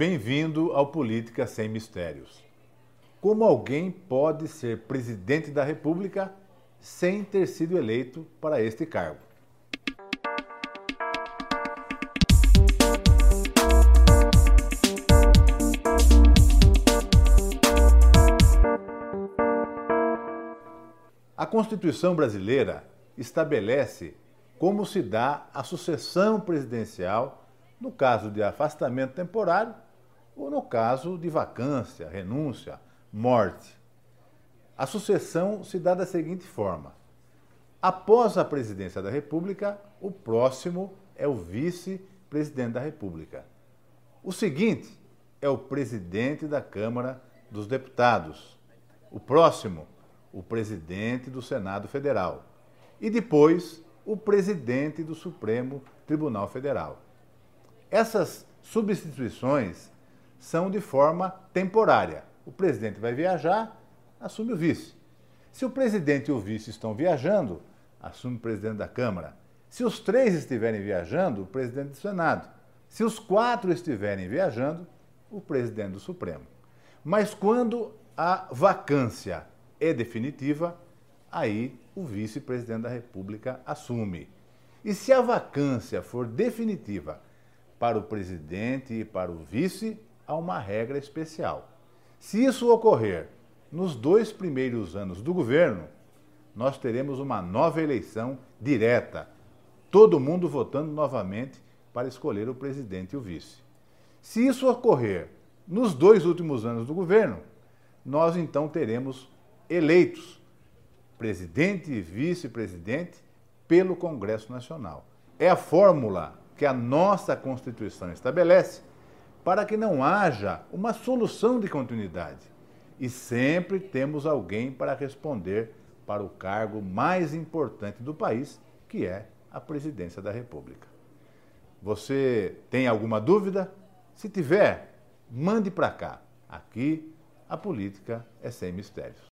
Bem-vindo ao Política Sem Mistérios. Como alguém pode ser presidente da República sem ter sido eleito para este cargo? A Constituição brasileira estabelece como se dá a sucessão presidencial no caso de afastamento temporário ou no caso de vacância, renúncia, morte. A sucessão se dá da seguinte forma: após a presidência da República, o próximo é o vice-presidente da República. O seguinte é o presidente da Câmara dos Deputados. O próximo, o presidente do Senado Federal. E depois, o presidente do Supremo Tribunal Federal. Essas substituições são de forma temporária. O presidente vai viajar, assume o vice. Se o presidente e o vice estão viajando, assume o presidente da Câmara. Se os três estiverem viajando, o presidente do Senado. Se os quatro estiverem viajando, o presidente do Supremo. Mas quando a vacância é definitiva, aí o vice-presidente da República assume. E se a vacância for definitiva para o presidente e para o vice, há uma regra especial. Se isso ocorrer nos dois primeiros anos do governo, nós teremos uma nova eleição direta, todo mundo votando novamente para escolher o presidente e o vice. Se isso ocorrer nos dois últimos anos do governo, nós então teremos eleitos presidente e vice-presidente pelo Congresso Nacional. É a fórmula que a nossa Constituição estabelece para que não haja uma solução de continuidade. E sempre temos alguém para responder para o cargo mais importante do país, que é a presidência da República. Você tem alguma dúvida? Se tiver, mande para cá. Aqui a política é sem mistérios.